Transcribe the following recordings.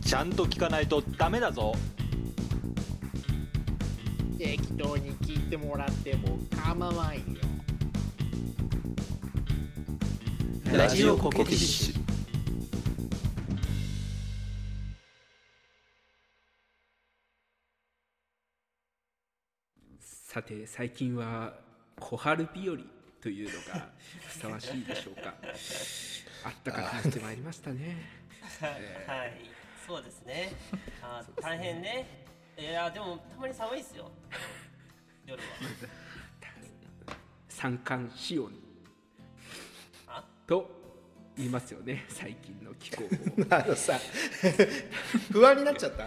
ちゃんと聞かないとダメだぞ。適当に聞いてもらっても構わんよ。ラジオコケティッシュ。さて最近は小春日和というのがふさわしいでしょうか。あったかくなってまいりましたね。はい、そうですね。あー大変ね。いやでもたまに寒いですよ。夜は。三寒四温あ？と言いますよね。最近の気候を。あのさ不安になっちゃった？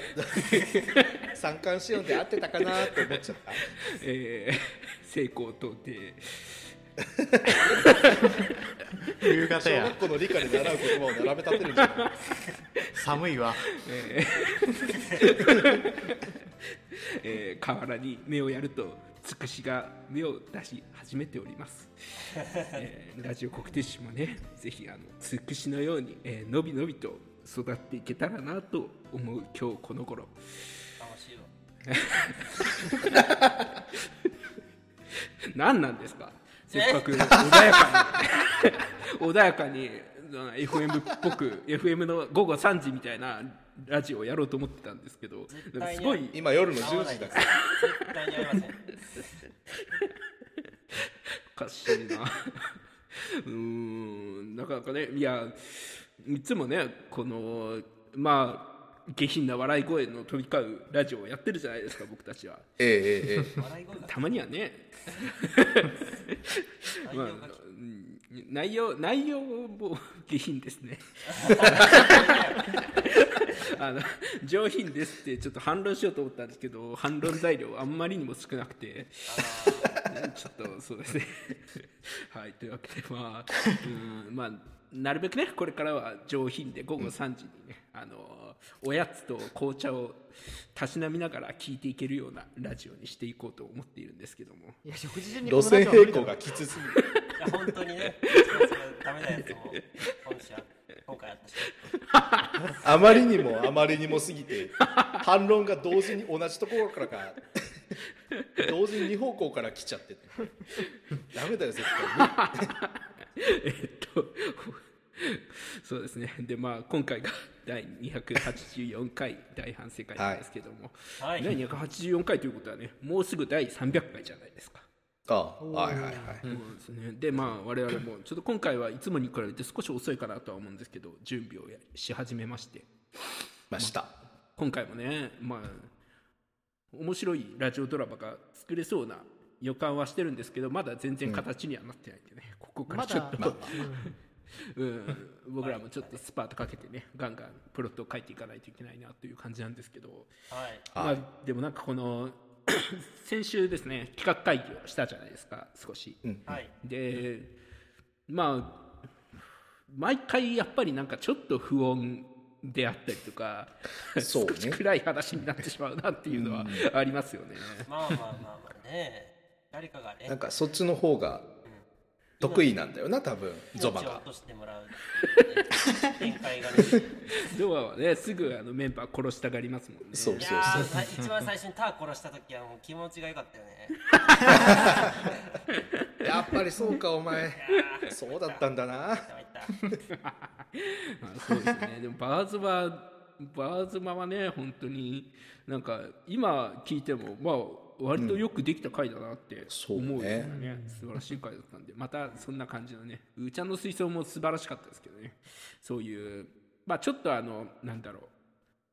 三寒四温で合ってたかなって思っちゃった？えー、西高東低小夕方や。学校の理科で習う言葉を並べ立てるんじゃない寒いわ。えー。河原に目をやるとつくしが芽を出し始めております、えーラジオ国鉄市もねぜひあのつくしのように、えーのびのびと育っていけたらなと思う今日この頃。楽しいわ。何なんですか？せっかく穏やかに 穏やかに FM っぽく FM の午後3時みたいなラジオをやろうと思ってたんですけどすごい今夜の10合わないです。時だから絶対にありません。おかしいなうーんなかなかねいやいつもねこのまあ下品な笑い声の飛び交うラジオをやってるじゃないですか僕たちは。ええええ。たまにはね。まあ内容内容も下品ですね。あの上品ですってちょっと反論しようと思ったんですけど反論材料あんまりにも少なくて。ちょっとそうですね。はいというわけでまあうんまあなるべくねこれからは上品で午後3時にね、あのおやつと紅茶をたしなみながら聞いていけるようなラジオにしていこうと思っているんですけども。いや食事中にこ路線並行がきつすぎる。いや本当にね。ダメなやつも今週は今回あったし。あまりにもあまりにもすぎて反論が同時に同じところからか。同時に2方向から来ちゃってて。ダメだよ絶対 えっと そうですね。でまあ今回が第284回大反省会なんですけども、はい。第284回ということはねもうすぐ第300回じゃないですか。ああはいはいはい。そうですね、でまあ我々もちょっと今回はいつもに比べて少し遅いかなとは思うんですけど準備をやし始めまして。ました。今回もねまあ面白いラジオドラマが作れそうな予感はしてるんですけどまだ全然形にはなってないんでね、ここからまちょっと、だうん、僕らもちょっとスパートかけてねガンガンプロットを書いていかないといけないなという感じなんですけど、はい。まあ、でもなんかこの 先週ですね企画会議をしたじゃないですか少し。はい。でまあ毎回やっぱりなんかちょっと不穏であったりとか、そうね少し暗い話になってしまうなっていうのはありますよね。まあまあまあまあね。誰かがね。なんかそっちの方が得意なんだよな多分ゾマが命を落としてもらうっていうね展開がね。ドアはねすぐあのメンバー殺したがりますもんね。そういやーさ一番最初にター殺した時はもう気持ちが良かったよね。やっぱりそうかお前そうだったんだな。まあそうですね。でもバーズはバーズマはね本当になんか今聞いてもまあ割とよくできた回だなってそう思うよね。ね,、素晴らしい回だったんで。またそんな感じのね。うーちゃんの水槽も素晴らしかったですけどね。そういうまあちょっとあのなんだろう。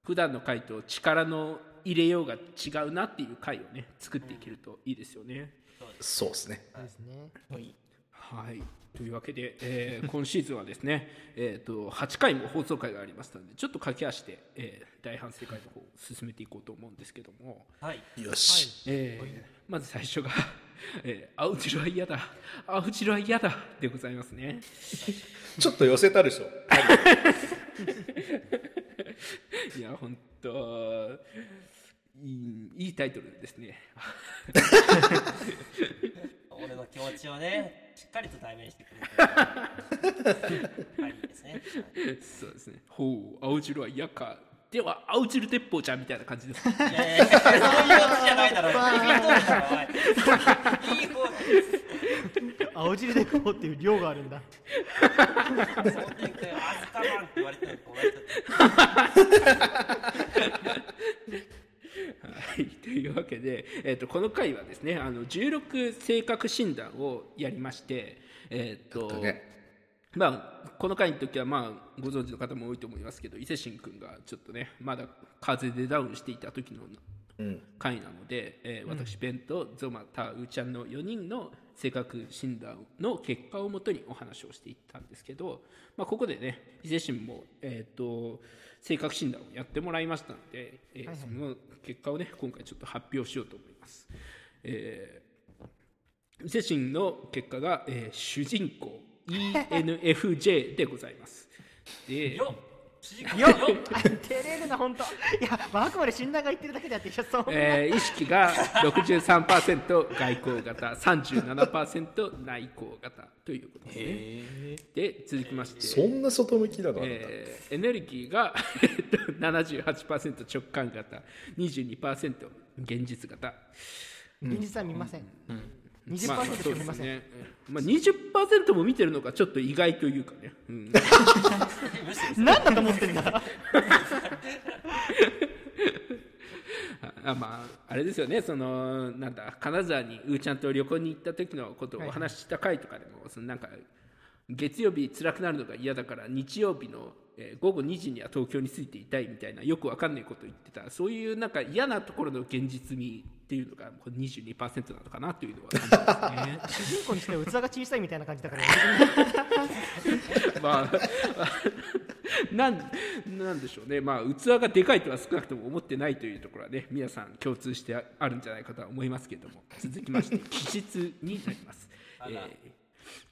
普段の回と力の入れようが違うなっていう回をね作っていけるといいですよね。そうですね。ですねはい、というわけで、えー今シーズンはですね、えー、と8回も放送回がありましたのでちょっと駆け足で、えー大反省会の方を進めていこうと思うんですけども、はい。よし、えーまず最初が「えー、青汁は嫌だ青汁は嫌だ」でございますね。ちょっと寄せたでしょ いや本当いいいいタイトルですね。俺の気持ちをね、しっかりと代弁してくれて。はいですね。そうですねほう青汁は嫌かでは青汁鉄砲ちゃんみたいな感じですいやいや、そういうことじゃないだろう。いい方だろ、おい。いい方だ青汁でこうっていう量があるんだその点かよ、アズカバンって言われてるお前とはい、というわけで、えー、とこの回はですねあの16性格診断をやりまして、えーとね。まあ、この回の時は、まあ、ご存知の方も多いと思いますけど伊勢神君がちょっとねまだ風邪でダウンしていた時のうん。回なので、えー私、ベンとゾマタウーちゃんの4人の性格診断の結果をもとにお話をしていったんですけど、まあ、ここでね伊勢神も、えー、と性格診断をやってもらいましたので、えーその結果をね今回ちょっと発表しようと思います。えー伊勢神の結果が、えー主人公 ENFJ でございます。でよ照れるな本当。いや、まあ、あくまで診断が言ってるだけであってそ、えー、意識が63%外向型。37%内向型ということですね。で続きまして。そんな外向きなの、えー、エネルギーが78%直感型。22%現実型。現実は見ません、うん、うん。20%まあ、まあそうですね。まあ20%も見てるのかちょっと意外というかね。うん、何だと思ってんだ。あまあ、あれですよね。そのなんだ金沢にうーちゃんと旅行に行った時のことをお話しした回とかでも、はい、そのなんか月曜日辛くなるのが嫌だから日曜日のえー午後2時には東京に着いていたいみたいなよくわかんないことを言ってたそういうなんか嫌なところの現実味っていうのがこれ22%なのかなというのはね。主人公にしては器が小さいみたいな感じだからまあ、なんなんでしょうね、まあ、器がでかいとは少なくとも思ってないというところはね、皆さん共通してあるんじゃないかとは思いますけれども、続きまして、気質になります。えー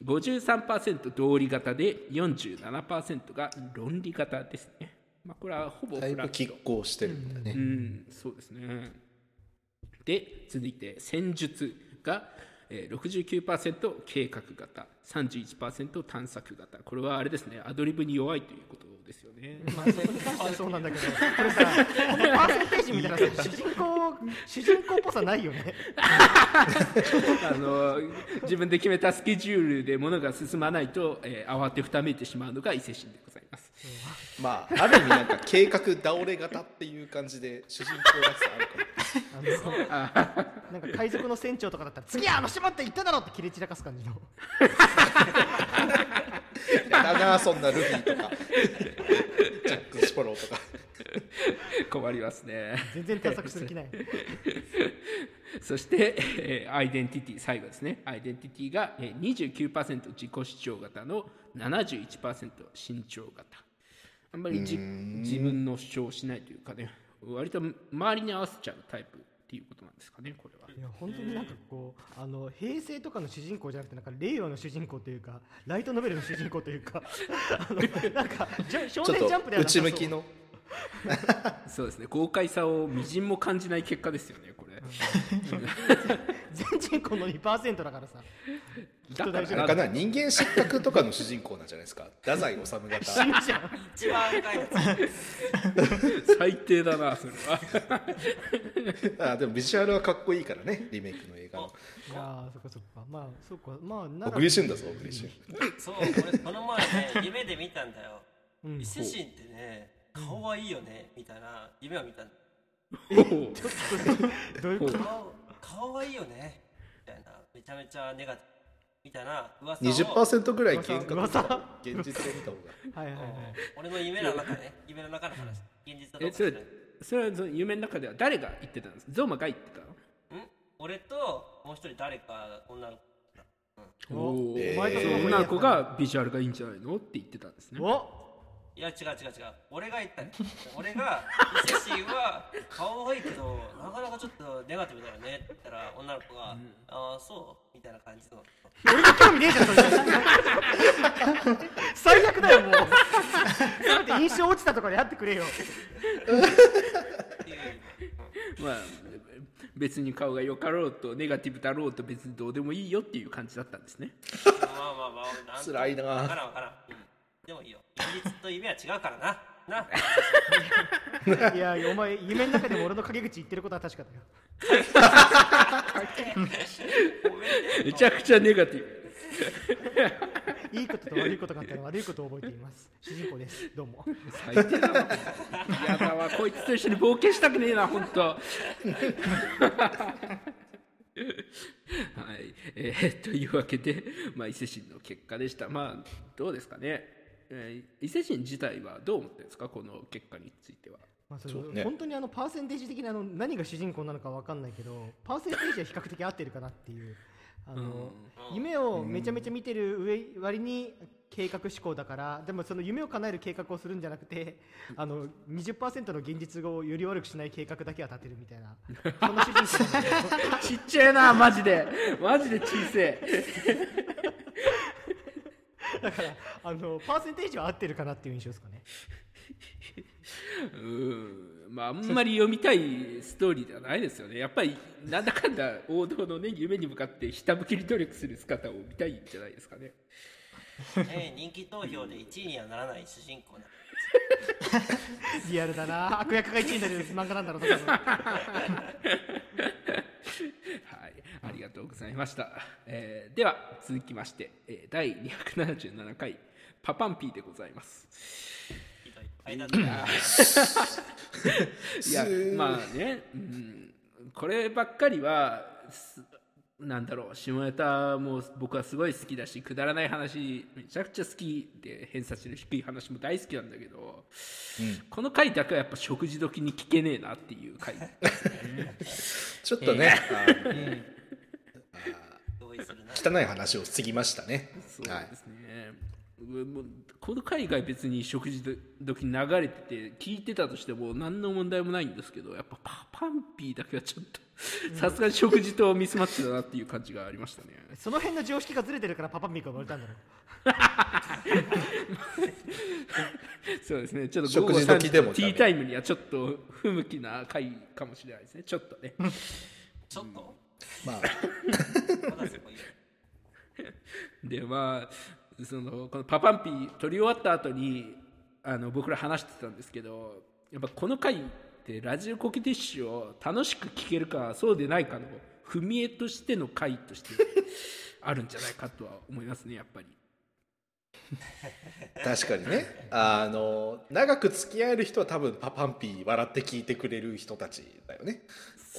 53%道理型で47%が論理型ですね。まあ、これはほぼだいぶフラット拮抗してるんだね、うん、そうですね。で、続いて戦術が、えー、69%計画型、31%探索型。これはあれですね、アドリブに弱いということですよね。まあそそうなんだけどこれさこのパーセンテージ見たらさ主人公主人公っぽさないよね あの自分で決めたスケジュールで物が進まないと、えー慌てふためいてしまうのが伊勢神でございます。まあある意味なんか計画倒れ型っていう感じで主人公らしさあるかもなんか海賊の船長とかだったら次はあの島って言っただろって切れ散らかす感じの。やだなそんなルフィとかジャック・スパローとか。困りますね。全然探索する気ない。そして、えーアイデンティティ最後ですね。アイデンティティが、えー、29%自己主張型の71%身長型あんまりじ自分の主張をしないというかね割と周りに合わせちゃうタイプっていうことなんですかねこれは。いや本当になんかこうあの平成とかの主人公じゃなくてなんか令和の主人公というかライトノベルの主人公というかあのなんか 少年ジャンプでは内向きの？そうですね豪快さをみじんも感じない結果ですよねこれ。全人口の2%だからさだからなんかな人間失格とかの主人公なんじゃないですか？太宰治型。死ぬじゃん。一番赤いやつ。最低だなそれは。あでもビジュアルはかっこいいからねリメイクの映画の。いやーそっかそっか。まあそっか。まあなら。小栗旬だぞ小栗旬そう俺この前ね夢で見たんだよ。うん伊勢神ってね顔はいいよねみたいな夢を見たどういうこと？顔顔はいいよねみたいな。めちゃめちゃネガティブみたいな噂を。20%ぐらい幻覚噂。現実で見た方が。はいはいはい。俺の夢の中ね夢の中の話現実のえそれそれはその夢の中では誰が言ってたんですかゾーマが言ってたん俺ともう一人誰か女の子おえーお前とその子いいやつ女の子がビジュアルがいいんじゃないのって言ってたんですねおいや違う違う違う。俺が言ったね。俺が伊勢神は顔はいいけどなかなかちょっとネガティブだよね。って言ったら女の子が、ああそう？みたいな感じの。俺が興味ねえじゃんそれ最悪だよもう。せめて印象落ちたとかでやってくれよ。っていう。まあ別に顔がよかろうとネガティブだろうと別にどうでもいいよっていう感じだったんですね。まあまあまあ辛いな。わからんわからん、うんでもいいよ。現実と夢は違うからな。な。いやお前夢の中でも俺の陰口言ってることは確かだよ。めちゃくちゃネガティブ。いいことと悪いことがあったら悪いことを覚えています。主人公です。どうも。最低だなやだわこいつと一緒に冒険したくねえな本当 はい、えーというわけで、まあ、伊勢神の結果でした。まあどうですかね、えー伊勢神自体はどう思ってるんですか？この結果については。まあ、そ本当にあのパーセンテージ的なあの何が主人公なのかわかんないけどパーセンテージは比較的合ってるかなっていうあの、夢をめちゃめちゃ見てる上割に計画思考だからでもその夢を叶える計画をするんじゃなくてあの20%の現実をより悪くしない計画だけは立てるみたいな。そんな主人公 ちっちゃいなマジで。マジで小せえ だからあのパーセンテージは合ってるかなっていう印象ですかね。うんまああんまり読みたいストーリーではないですよね。やっぱりなんだかんだ王道のね夢に向かってひたむきに努力する姿を見たいんじゃないですかね。ね 人気投票で1位にはならない主人公なリアルだな。悪役が1位になる漫画なんだろうはい、ありがとうございました。えーでは続きまして、えー第277回パパンピーでございます。いやまあね、うん、こればっかりはすなんだろう下ネタも僕はすごい好きだしくだらない話めちゃくちゃ好きで偏差値の低い話も大好きなんだけど、この回だけはやっぱ食事時に聞けねえなっていう回 ちょっとね、同汚い話を過ぎましたね。そうはいですね、うもうこの海外別に食事時に流れてて聞いてたとしても何の問題もないんですけどやっぱパパンピーだけはちょっとさすがに食事とミスマッチだなっていう感じがありましたね。その辺の常識がずれてるからパパミーが生まれたんだろう。そうですね。ちょっと食事時でもティータイムにはちょっと不向きな回かもしれないですね。ちょっとね。ちょっと？まあ。でまあそのこのパパンピー撮り終わった後にあの僕ら話してたんですけどやっぱこの回ってラジオコケティッシュを楽しく聴けるかそうでないかの踏み絵としての回として あるんじゃないかとは思いますねやっぱり。確かにね。あの長く付き合える人は多分パパンピー笑って聞いてくれる人たちだよね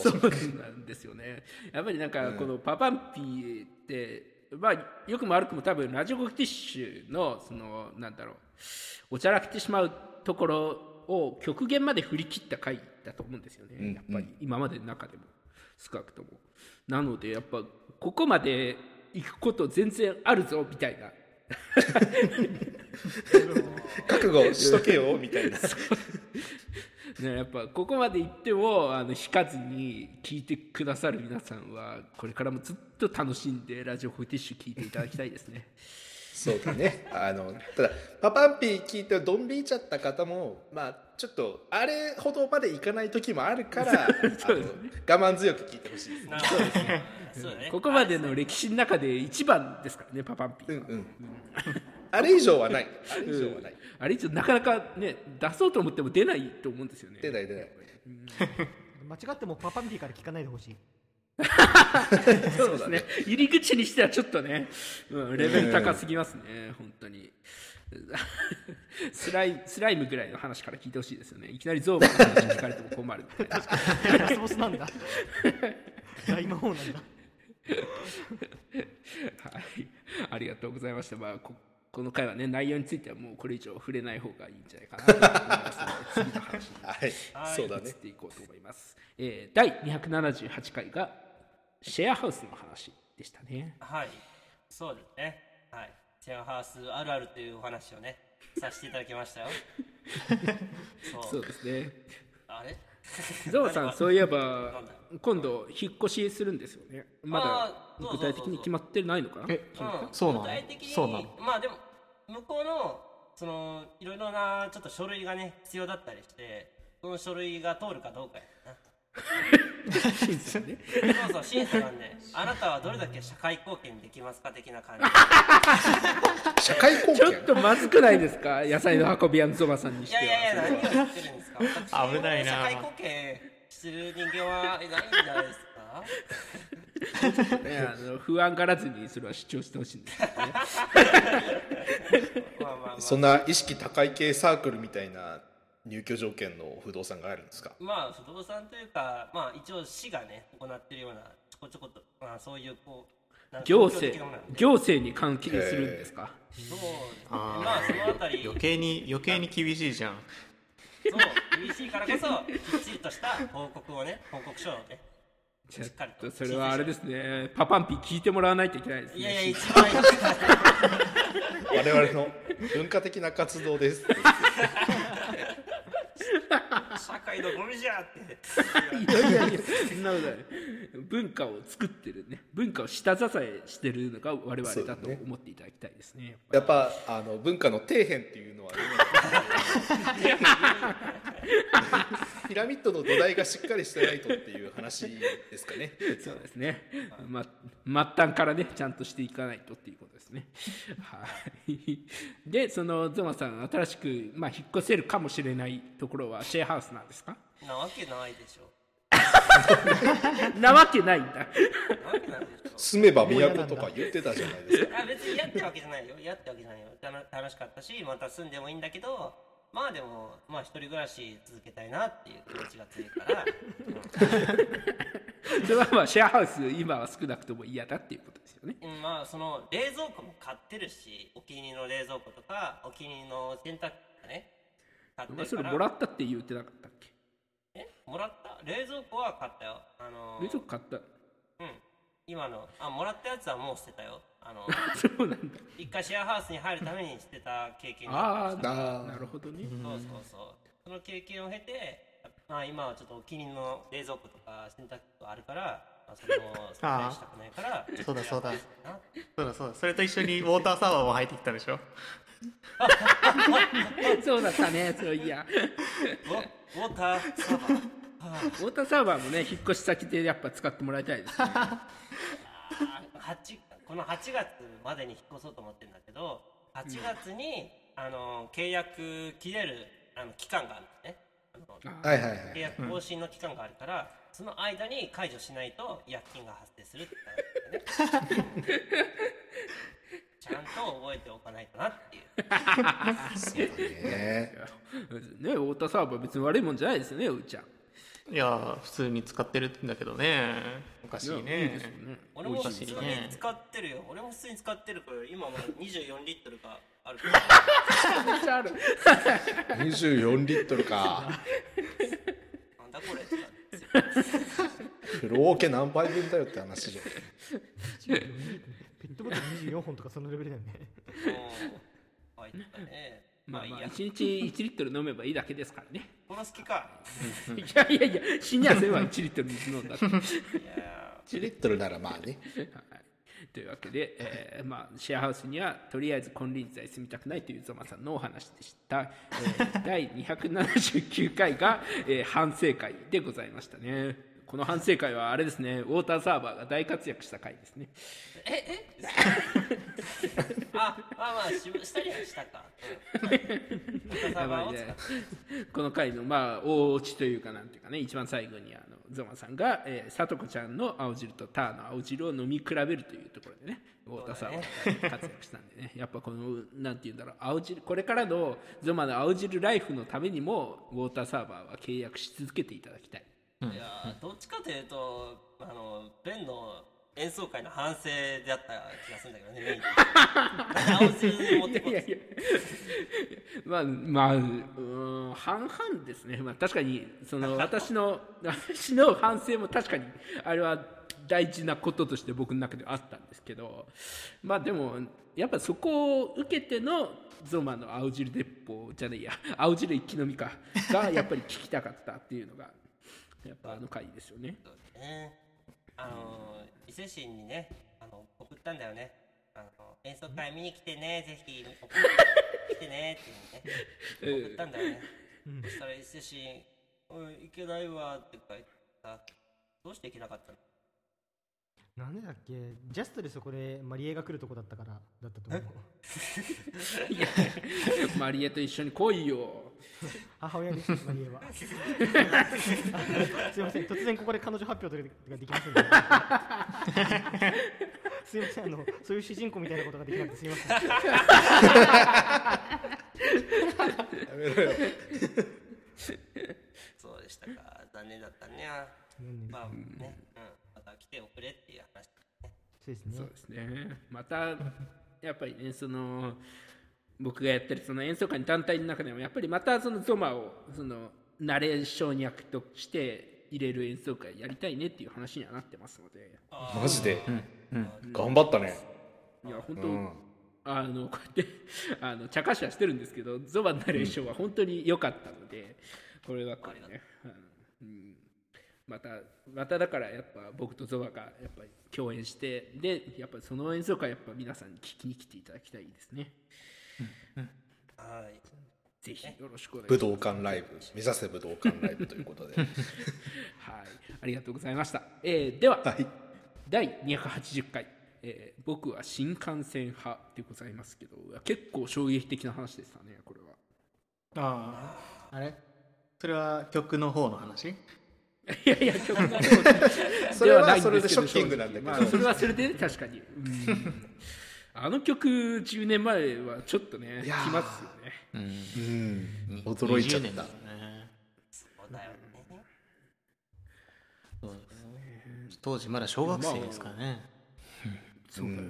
そうなんですよね。やっぱりなんかこのパパンピーって、まあよくも悪くも多分ラジオコケティッシュのそのなんだろうおちゃらけてしまうところを極限まで振り切った回だと思うんですよね。うんやっぱり今までの中でも少なくとも。なのでやっぱここまで行くこと全然あるぞみたいな。覚悟しとけよみたいな ね、やっぱここまで行ってもあの引かずに聞いてくださる皆さんはこれからもずっと楽しんでラジオホイティッシュ聞いていただきたいですね。そうだね。あのただパパンピー聞いてドン引いちゃった方もまあちょっとあれほどまでいかない時もあるから あの我慢強く聞いてほしいですなるほどそうだね。ここまでの歴史の中で一番ですからねパパンピーは、うんうん。あれ以上はない。あれ以上はないあれ一応なかなかね出そうと思っても出ないと思うんですよね。出ない出ない。間違ってもパパミーから聞かないでほしい。そうですね。入り口にしてはちょっとね、うん、レベル高すぎますね本当に。スライスライムぐらいの話から聞いてほしいですよね。いきなりゾーマの話聞かれても困るラスボスなんだ。大魔王なんだ。はい、ありがとうございました。まあ、ここの回はね、内容についてはもうこれ以上触れない方がいいんじゃないかなと思いますので、次の話にはい。そうだね移っていこうと思います。えー第278回がシェアハウスの話でしたね。はい。そうですね。はい。シェアハウスあるあるというお話をねさせていただきましたよ。そう。そうですね。あれ？ゾウさん、そういえば今度引っ越しするんですよね。まだ具体的に決まってないのかな？えうん。そうなの？具体的にそうなの？まあでも向こうのそのいろいろなちょっと書類がね必要だったりしてその書類が通るかどうかやな。審査ね。そうそう審査なんであなたはどれだけ社会貢献できますか的な感じ。社会貢ちょっ献とまずくないですか？野菜の運び屋のゾマさんにしては。いやいやいや何を言ってるんですか。私危ないな。社会貢献してる人間はいないんじゃないですか？ねあの不安がらずにそれは主張してほしいんですけどね。まあまあまあ。そんな意識高い系サークルみたいな入居条件の不動産があるんですか？まあ不動産というかまあ一応市がね行ってるようなちょこちょことまあそういうこう行政行政に関係するんですか？そうあー。まあそのあたり。余計に余計に厳しいじゃんそう厳しいからこそきっちりとした報告をね報告書をねしっかりと。それはあれですね。パパンピ聞いてもらわないといけないですね。いやいや一番いい。我々の文化的な活動です 社会のゴミじゃって。いやいやいやそんなことない。文化を作ってるね。文化を下支えしてるのが我々だと思っていただきたいですねやっぱあの文化の底辺っていうのはね。ピラミッドの土台がしっかりしてないとっていう話ですかね。そうですね、ま、末端からねちゃんとしていかないとっていうことですね。はい。でそのゾマさん新しく、まあ、引っ越せるかもしれないところはシェアハウスなんですか？なわけないでしょ。なわけないんだ。住めば都とか言ってたじゃないですか。あ別に嫌ってわけじゃないよ。嫌ってわけじゃないよ。楽しかったしまた住んでもいいんだけどまあでもまあ一人暮らし続けたいなっていう気持ちが強いから、それはまあシェアハウス今は少なくとも嫌だっていうことですよね。うん、まあその冷蔵庫も買ってるしお気に入りの冷蔵庫とかお気に入りの洗濯機とかね買ってまあそれもらったって言ってなかったっけ？え？もらった？冷蔵庫は買ったよ。あのー冷蔵庫買った？うん。今の。あもらったやつはもう捨てたよ。あの そうなんだ。一回シェアハウスに入るために捨てた経験がありました。ああーなるほどね。そうそうそう。その経験を経てまあ今はちょっとお気に入りの冷蔵庫とか洗濯機とかあるから、まあ、それも捨てたりしたくないから そうだそうだ。なそうだそうだ。それと一緒にウォーターサーバーも入ってきたでしょ？そうだったねそういや。ウォウォーターサーバー。ウォーターサーバーもね引っ越し先でやっぱ使ってもらいたいですね。あ8この8月までに引っ越そうと思ってるんだけど8月に、あの契約切れるあの期間があるのね。あのはいはいは契い約更新の期間があるから、その間に解除しないと違約金が発生するって言ったんだよねちゃんと覚えておかないとなっていう。ね。ねウォーターサーバー別に悪いもんじゃないですよねうーちゃん。いや普通に使ってるんだけどね。おかしいね。ね。俺も普通に使ってるよ。俺も普通に使ってるから今もう24リットルがあるから。めっちゃある24リットルか。なんだこれって感じ風呂桶何杯分だよって話じゃんペットボトル24本とかそのレベルだよね。うん入ったねまあいいや。1日1リットル飲めばいいだけですからね。殺す気か。いやいやいや死にゃせんわ1リットル水飲んだって。はいいや1リットルならまあねというわけで、えーまあ、シェアハウスにはとりあえず金輪際住みたくないというゾマさんのお話でした、えー 第279回が、えー反省会でございましたね。この反省会はあれですね。ウォーターサーバーが大活躍した回ですね あまあまあししたりはしたか。うん。この回のまあ大落ちというかなんていうかね一番最後にあのゾマさんが、えー、さとこちゃんの青汁とターの青汁を飲み比べるというところでねウォーターサーバーが活躍したんでね。やっぱこのなんていうんだろう青汁これからのゾマの青汁ライフのためにもウォーターサーバーは契約し続けていただきたい。いやどっちかというとあのベンの演奏会の反省であった気がするんだけどねメインで。青汁に持ってこういやいや。まあまあうーん半々ですね、まあ、確かにその 私の私の反省も確かにあれは大事なこととして僕の中ではあったんですけどまあでもやっぱそこを受けてのゾマの青汁鉄砲じゃねえや。青汁一気飲みか。がやっぱり聞きたかったっていうのがやっぱあの回ですよね。ねあの伊勢神にねあの送ったんだよね。あの演奏会見に来てねぜひ送って来てねっていうね送ったんだよね、そしたら伊勢神「うん行けないわ」って書いてさどうして行けなかったの？なんでだっけ？ジャストでそこでマリエが来るとこだったからだったと思う。いやマリエと一緒に来いよ母親ですマリエはすいません突然ここで彼女発表とかができませんすいませんあのそういう主人公みたいなことができなくてすいません。やめろよ。そうでしたか。残念だったね。まあね、うん、また来ておくれっていう話そうですね。そうですね。またやっぱりねその僕がやってるその演奏会の団体の中でもやっぱりまたそのゾマをそのナレーション役として入れる演奏会やりたいねっていう話にはなってますので。マジで、頑張ったね。いや本当、うん。あのこうやって あの茶化しはしてるんですけどゾマのナレーションは本当に良かったので、これはこれね、うん、またまただからやっぱ僕とゾマがやっぱり共演してでやっぱりその演奏会やっぱ皆さんに聞きに来ていただきたいですねはい。ぜひよろしくお願いします。武道館ライブ目指せ武道館ライブということで。はい。ありがとうございました、えーでは、はい。第280回、えー僕は新幹線派でございますけど結構衝撃的な話でしたねこれは。あああれ？それは曲の方の話？いやいや曲の方 それはそれでショッキングなんだけど。正直まあ、それはそれでね確かに。うんあの曲10年前はちょっとねきますよね。うん。驚いちゃっ20年だた。ねそうだよね。そうですね。当時まだ小学生ですからね、そうだよね、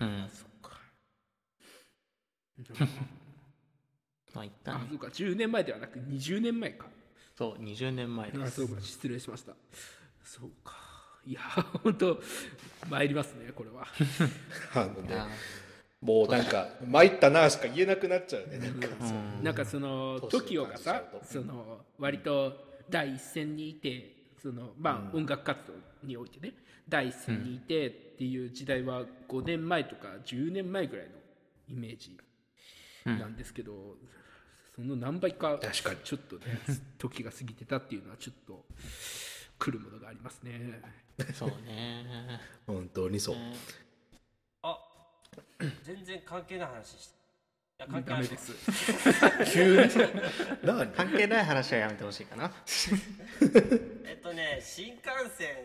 うん。そっか。まあ一あ旦そうか。10年前ではなく20年前か。そう20年前です。あそうか。失礼しました。そうかいや本当参りますねこれは。あのねあもうなんか参ったなしか言えなくなっちゃうねなんか。なんかその TOKIO がさその割と第一線にいてそのまあ音楽活動においてね第一線にいてっていう時代は5年前とか10年前ぐらいのイメージなんですけど、その何倍か確かに。ちょっとね時が過ぎてたっていうのはちょっと来るものがありますね。そうね。本当にそう。あ全然関係ない話していや関係ないです。急に？何？関係ない話はやめてほしいかな。えっとね新幹線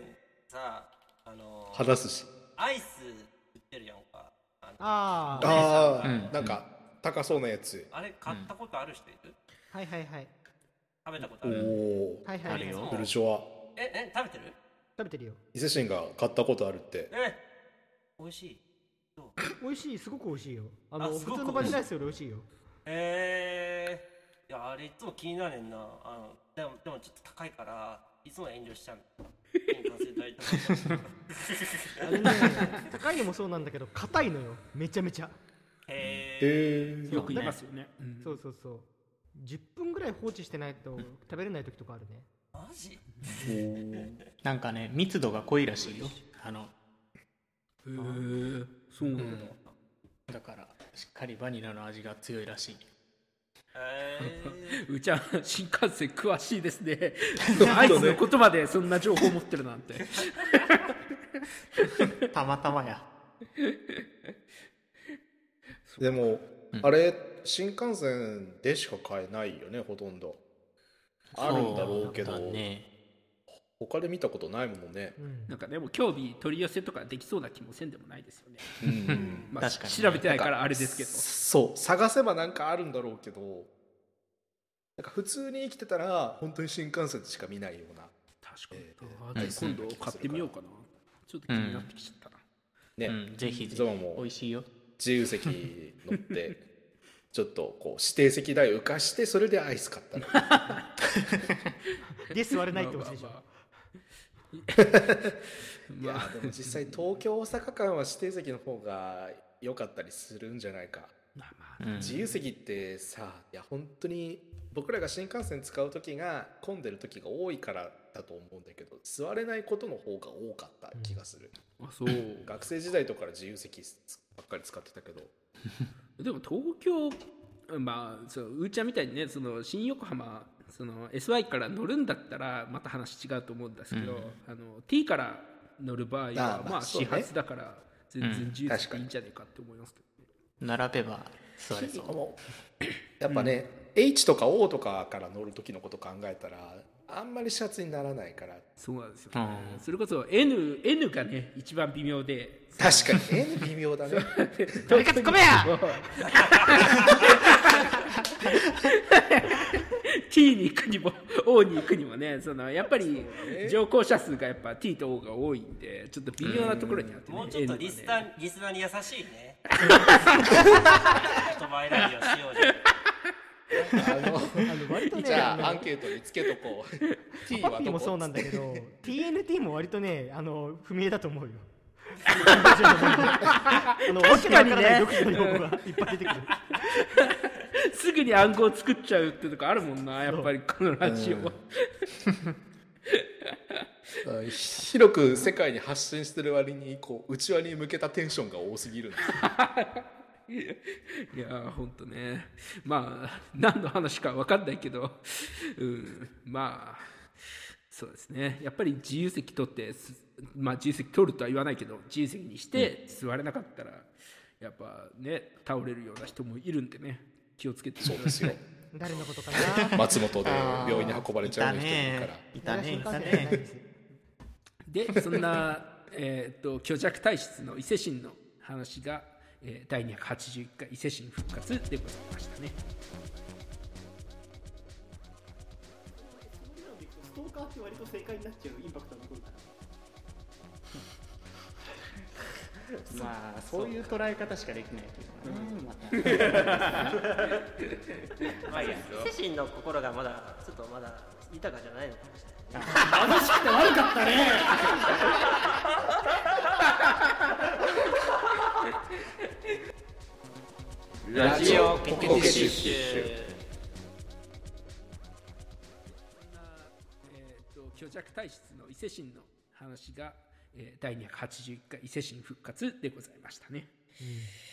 さあの話すし。アイス売ってるやんか。あのああああ、うん。なんか高そうなやつ。あれ買ったことある人いる、はいはいはい。食べたことあおる？おはいはいあるよブルジョワええ食べてる？食べてるよ。伊勢神が買ったことあるって。え美味しい。美味しいすごく美味しいよ。あのあすごく普通のバニラアイスより美味しいよ。へえいやあれいつも気になるねんな。あのでもでもちょっと高いからいつも遠慮しちゃう。新幹線代とかあれね高いのもそうなんだけど硬いのよ。めちゃめちゃ。へええー、よく言い。ますよね。うん。そうそうそう。10分ぐらい放置してないと食べれない時とかあるねマジ？なんかね密度が濃いらしいよ。あのへーそうなんだ。だからしっかりバニラの味が強いらしい。へうちは新幹線詳しいですね。アイスの言葉でそんな情報を持ってるなんて。たまたまや。でも、あれ新幹線でしか買えないよねほとんどあるんだろうけどね。他で見たことないもんね。うん。なんかでも興味取り寄せとかできそうな気もせんでもないですよね。うん。まあ、確かに調べてないからあれですけど。そう探せばなんかあるんだろうけどなんか普通に生きてたら本当に新幹線でしか見ないような。確かに。え。あじゃあ今度買ってみようかな。ちょっと気になってきちゃったな。ね、うん。ぜひぜひ。美味しいよ。自由席乗ってちょっとこう指定席代を浮かしてそれでアイス買ったら で座れないってほしいでしょ。まあまあいやでも実際東京大阪間は指定席の方が良かったりするんじゃないか。まあまあうん自由席ってさいや本当に僕らが新幹線使う時が混んでる時が多いからだと思うんだけど座れないことの方が多かった気がする、あそう。学生時代とかから自由席ばっかり使ってたけどでも東京まあそううーちゃんみたいにねその新横浜その SY から乗るんだったらまた話違うと思うんですけど、あの T から乗る場合はままあ始発だから全然自由席でいいんじゃないかって思いますけどね、並べば座れそう。もうやっぱね、H とか O とかから乗る時のこと考えたらあんまり始発にならないから。そうなんですよ、ねそれこそ N, N がね一番微妙で。確かに。N 微妙だね。誰かや！T に行くにも O に行くにもねそのやっぱり乗降者数がやっぱ T と O が多いんでちょっと微妙なところにあってねもうちょっとリスナー、リスナーに優しいね。人前ラジオしようじゃんあのあの割とねじゃのあアンケートにつけとこう。T パはどこ？もそうなんだけど TNT も割とねあの不明だと思うよ。あのわけのわからない独自の用語がいっぱい出てくる。すぐに暗号作っちゃうってとこあるもんなやっぱりこのラジオ。は、うん。広く世界に発信してる割にこう内輪に向けたテンションが多すぎるんですよ いやーほんとね。まあ何の話か分かんないけど、うん、まあそうですね。やっぱり自由席取ってすまあ自由席取るとは言わないけど自由席にして座れなかったら、やっぱね倒れるような人もいるんでね。気をつけてそうですよ。誰のことかな？松本で病院に運ばれちゃう人いるから。いたね。いたね。でそんな、えー、と虚弱体質の伊勢神の話が、えー第281回伊勢神復活でございましたね。ストーカーって割と正解になっちゃうインパクトが残るからまあそういう捉え方しかできないけどねまた。まあ、伊勢神の心がまだちょっとまだ豊かじゃないのかもしれないラジオココケティッシュえー、と虚弱体質の伊勢神の話が、えー第281回伊勢神復活でございましたね。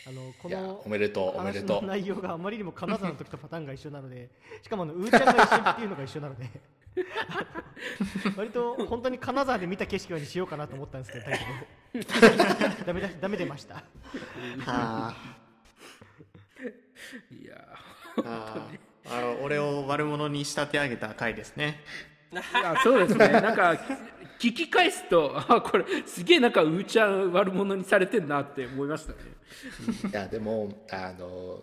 あのこのおめでとうおめで話とう。の内容があまりにも金沢の時とパターンが一緒なのでしかもあのうーちゃんが一緒っていうのが一緒なので。割と本当に金沢で見た景色にしようかなと思ったんですけどタイトルダメだダメ出ました。は あいやあーあの俺を悪者に仕立て上げた回ですね。ーあそうですね。なんか聞き返すと あこれすげえなんかうーちゃん悪者にされてんなって思いましたね。いやでもあの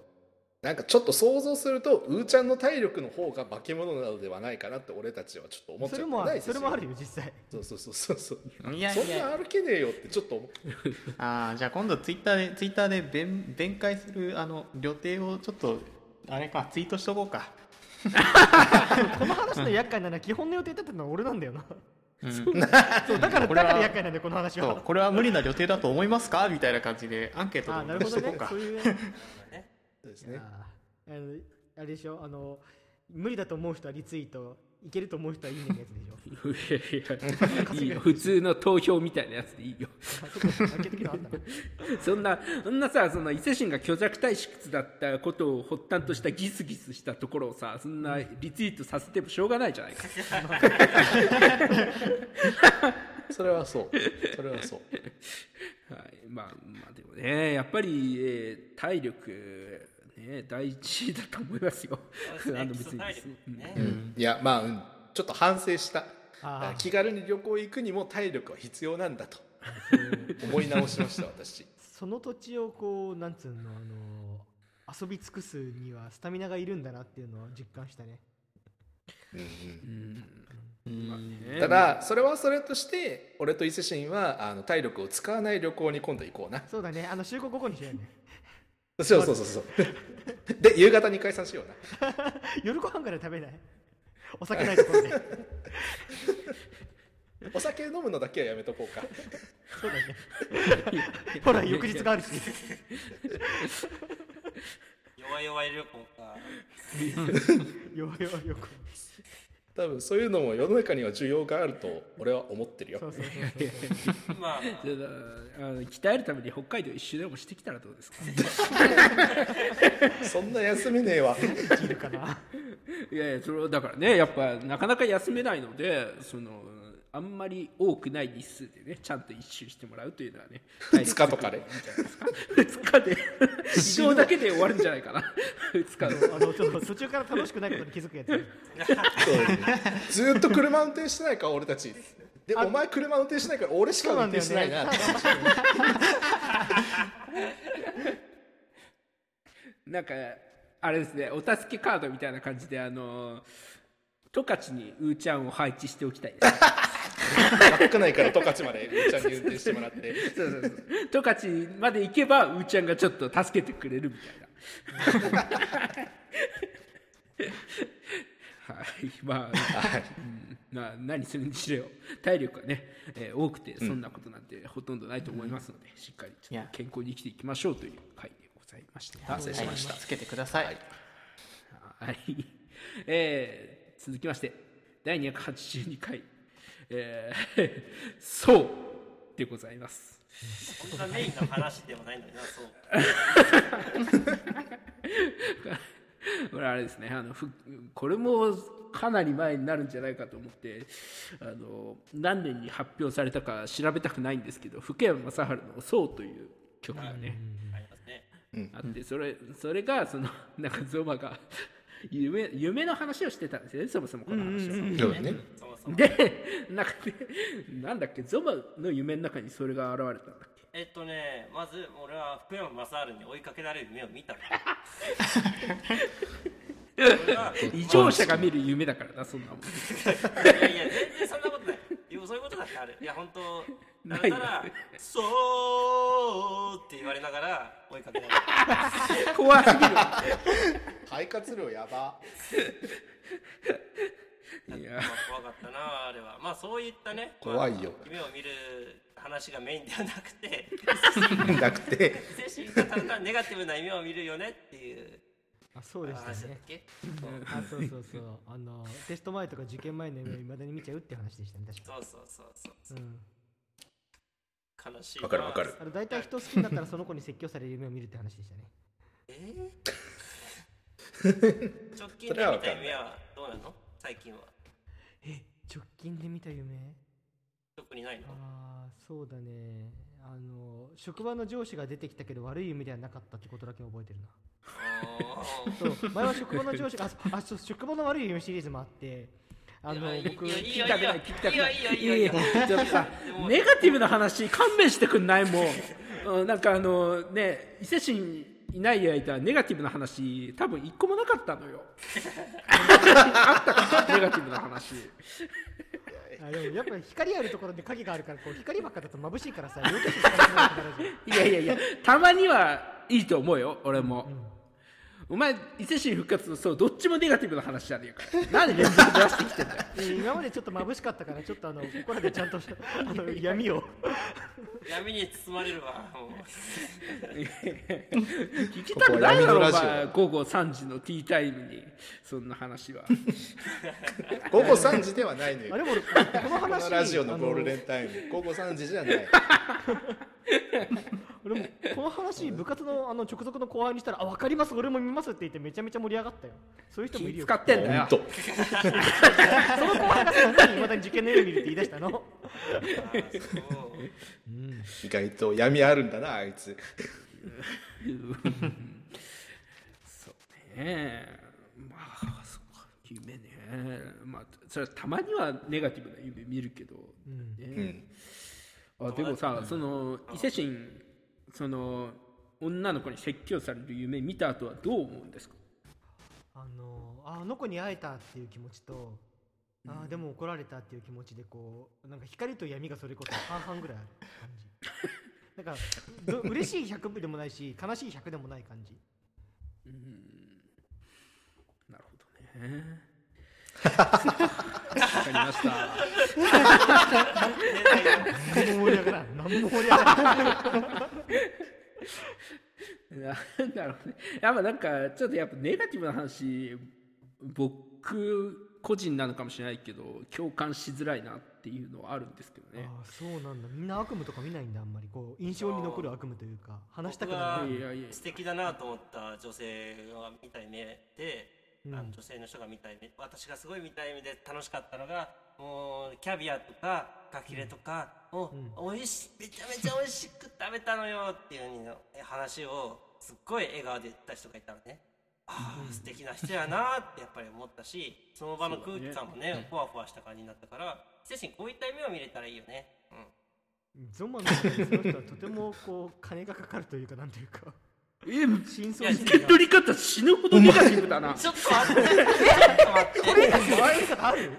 なんかちょっと想像するとうーちゃんの体力の方が化け物なのではないかなって俺たちはちょっと思っちゃって。それもあないですよ。るそれもあるよ実際。そうそうそうそうそう。いやいや。そんな歩けねえよってちょっと思う。あーじゃあ今度ツイッターでツイッターで弁弁解するあの旅程をちょっとあれかツイートしとこうか。この話の厄介なのは基本の予定立てたのは俺なんだよな。うん。そう。だからだかこれはら厄介なんだよこの話は。これは無理な旅程だと思いますか？みたいな感じでアンケートあなでるほどね。もしとこうか。そういうですね。あのあれでしょあの無理だと思う人はリツイートいけると思う人はいいねのやつでしょ。いやいやい。いよ普通の投票みたいなやつでいいよ。そんなそんなさその伊勢神が虚弱体質だったことを発端としたギスギスしたところをさそんなリツイートさせてもしょうがないじゃないか。それはそう。それはそう。はい、まあまあでもねやっぱり、えー体力ね大事だと思いますよ。そうですねあの別に。基礎体力ね。うん。いやまあ、うん、ちょっと反省した。気軽に旅行行くにも体力は必要なんだと。思い直しました私。その土地をこうなんつうのあの遊び尽くすにはスタミナがいるんだなっていうのを実感したね。ただそれはそれとして俺と伊勢神はあの体力を使わない旅行に今度行こうな。そうだね。あの集合午後にしようよねそうそうそう。そうで夕方に解散しような。夜ご飯から食べない？お酒ないところで。お酒飲むのだけはやめとこうか。そうだね。ほら翌日があるし。弱々旅行か弱々よく多分そういうのも世の中には需要があると俺は思ってるよ。そうそうそうそう。まあ。じゃああの鍛えるために北海道一周でもしてきたらどうですか？そんな休みねえわ。いるかな？いやいやそれはだからねやっぱなかなか休めないのでそのあんまり多くない日数でねちゃんと一周してもらうというのはね2日とかで。2日で。移動だけで終わるんじゃないかな。2日であのちょっと途中から楽しくないことに気づくやつ。ずーっと車運転してないか俺たち。でお前車運転しないから俺しか運転してないな。なんかあれですねお助けカードみたいな感じであの十勝にうーちゃんを配置しておきたいです学内から十勝までうーちゃんに運転してもらって。そうそうそう十勝まで行けばうーちゃんがちょっと助けてくれるみたいな。はい。まあ、うんまあ何するにしろ体力がね、えー多くてそんなことなんてほとんどないと思いますので、しっかりちょっと健康に生きていきましょうという回でございました失礼しました。つけてください、はい、えー続きまして第282回「えー、そう」でございます。こんなメインの話でもないのになそう。これあれですね。あのふこれもかなり前になるんじゃないかと思ってあの何年に発表されたか調べたくないんですけど福山雅治の「そう」という曲がね、ありますね。あってそれそれがそのなんかゾマが夢夢の話をしてたんですよねそもそもこの話は。でなんかねなんだっけゾマの夢の中にそれが現れたんだっけ？えっとねまず俺は福山雅治に追いかけられる夢を見た 異常者が見る夢だからなそんなもん。いやいや全然そんなことないいやそういうことだってある。いや本当だないよ。ったら「そう」って言われながら追いかけられる。怖すぎる。肺活量やば。いや。まあ怖かったなあれは。まあそういったね怖いよ。まあ夢を見る話がメインではなくて。なくて。精神がただネガティブな夢を見るよねっていうあそうでしたね。あそうそう。そうあのテスト前とか受験前の夢をいまだに見ちゃうって話でしたね確か。そうそうそうそうう。ん。悲しいな。わかるわかる。あの大体人好きになったらその子に説教される夢を見るって話でしたね。えー？直近で見た夢はどうなの？最近は。え直近で見た夢？特にないの？ああそうだねあの職場の上司が出てきたけど悪い夢ではなかったってことだけ覚えてるな。あそう。前は職場の上司がああそう職場の悪い夢シリーズもあってあのいや僕いやい聞きたくない聞きたくない。いやいやいやいや。ちょっとさネガティブな話勘弁してくんない？もう。うんなんかあのね伊勢神いない間ネガティブな話多分一個もなかったのよ。あったかネガティブな話あでもやっぱ光あるところで影があるからこう光ばっかだと眩しいからさ いやいやいやたまにはいいと思うよ俺も、お前伊勢神復活とそうどっちもネガティブな話じゃねえか。なんで連続で出してきてんだよ。で今までちょっと眩しかったからちょっとあのここらでちゃんとあの闇を。闇に包まれるわもう。聞きたくないだろお前午後3時のティータイムにそんな話は。午後3時ではないのよ。あでも俺 このこ話のラジオのあゴールデンタイム。午後3時じゃない俺もこの話部活のあの直属の後輩にしたら「あ分かります俺も見ます」って言ってめちゃめちゃ盛り上がったよ。そういう人もいる気よ使ってんだよ。本 その後輩がさ何いまだに受験の夢見るって言い出したの。意外と闇あるんだなあいつ。そうね。まあそうか。夢ね。まあそれはたまにはネガティブな夢見るけど、ね。あでもさその伊勢神その女の子に説教される夢見た後はどう思うんですか？あのああの子に会えたっていう気持ちとあーでも怒られたっていう気持ちでこうなんか光と闇がそれこそ半々ぐらいある感じ。なんかど嬉しい100でもないし悲しい100でもない感じ。なるほどね。わかりました何も盛り上がらん何も盛り上がらんななるほどねやっぱなんかちょっとやっぱネガティブな話僕個人なのかもしれないけど共感しづらいなっていうのはあるんですけどねああそうなんだみんな悪夢とか見ないんだあんまりこう印象に残る悪夢というか話したくなるい素敵だなと思った女性が見た夢であの女性の人が見たい目私がすごい見たい目で楽しかったのがもうキャビアとかカキレとかを、美味しめちゃめちゃ美味しく食べたのよっていう風に話をすっごい笑顔で言った人がいたのね。ああ素敵な人やなってやっぱり思ったしその場の空気感もねふわふわした感じになったから精神こういった夢を見れたらいいよね。うん。ゾマの中でその人はとてもこう金がかかるというかなんというかえ真相受け取り方死ぬほどネガティブだな。ちょっと待って。ちょっと待ってこれ以外の笑い方ある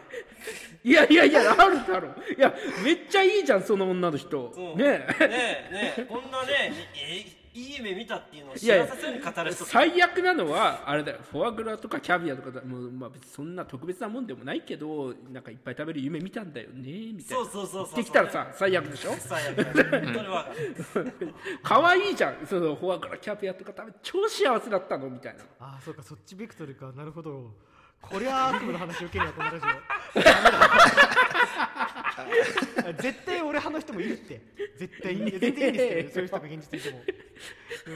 いやいやいやあるだろ。いやめっちゃいいじゃんその女の人。ねねえねえこんなねえいい夢見たっていうのを知らさせに語る人最悪なのはあれだよ。フォアグラとかキャビアとかだもう、まあ、別にそんな特別なもんでもないけどなんかいっぱい食べる夢見たんだよねみたいな。そうそうそうそうできたらさ最悪でしょ？最悪 可愛いじゃん。そのフォアグラキャビアとか食べて超幸せだったのみたいな。ああそうかそっちベクトルか。なるほど。こりゃ悪夢の話受けるわこのラジオ 絶対俺派の人もいるって。絶対いい。全然いいんですけどそういう人が現実にいても。